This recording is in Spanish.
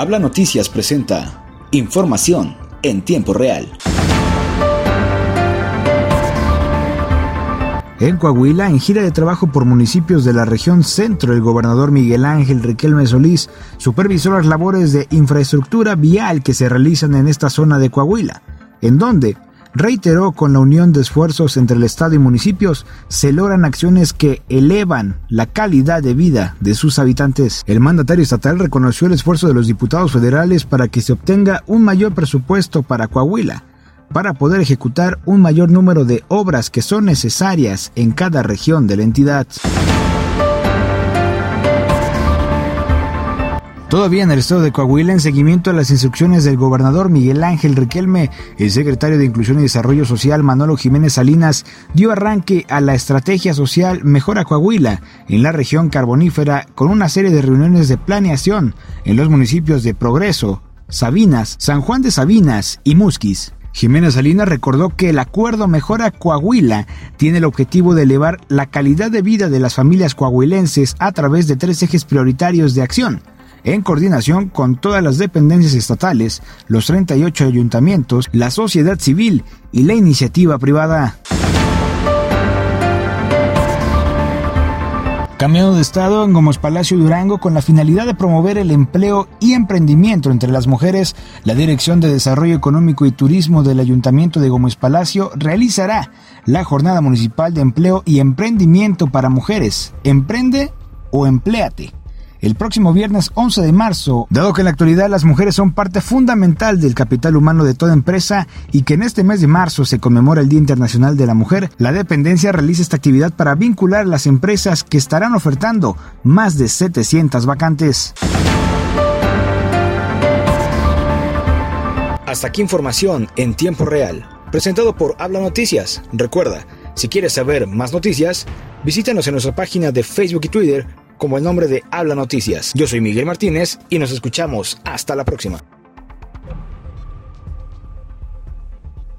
Habla Noticias presenta información en tiempo real. En Coahuila, en gira de trabajo por municipios de la región centro, el gobernador Miguel Ángel Riquelme Solís supervisó las labores de infraestructura vial que se realizan en esta zona de Coahuila, en donde reiteró con la unión de esfuerzos entre el Estado y municipios se logran acciones que elevan la calidad de vida de sus habitantes. El mandatario estatal reconoció el esfuerzo de los diputados federales para que se obtenga un mayor presupuesto para Coahuila, para poder ejecutar un mayor número de obras que son necesarias en cada región de la entidad. Todavía en el estado de Coahuila, en seguimiento a las instrucciones del gobernador Miguel Ángel Riquelme, el secretario de Inclusión y Desarrollo Social Manolo Jiménez Salinas dio arranque a la estrategia social Mejora Coahuila en la región carbonífera con una serie de reuniones de planeación en los municipios de Progreso, Sabinas, San Juan de Sabinas y Musquis. Jiménez Salinas recordó que el acuerdo Mejora Coahuila tiene el objetivo de elevar la calidad de vida de las familias coahuilenses a través de tres ejes prioritarios de acción en coordinación con todas las dependencias estatales, los 38 ayuntamientos, la sociedad civil y la iniciativa privada. Cambiando de estado en Gómez Palacio Durango con la finalidad de promover el empleo y emprendimiento entre las mujeres, la Dirección de Desarrollo Económico y Turismo del Ayuntamiento de Gómez Palacio realizará la Jornada Municipal de Empleo y Emprendimiento para Mujeres. Emprende o empléate el próximo viernes 11 de marzo, dado que en la actualidad las mujeres son parte fundamental del capital humano de toda empresa y que en este mes de marzo se conmemora el Día Internacional de la Mujer, la dependencia realiza esta actividad para vincular las empresas que estarán ofertando más de 700 vacantes. Hasta aquí información en tiempo real, presentado por Habla Noticias. Recuerda, si quieres saber más noticias, visítanos en nuestra página de Facebook y Twitter como el nombre de Habla Noticias. Yo soy Miguel Martínez y nos escuchamos hasta la próxima.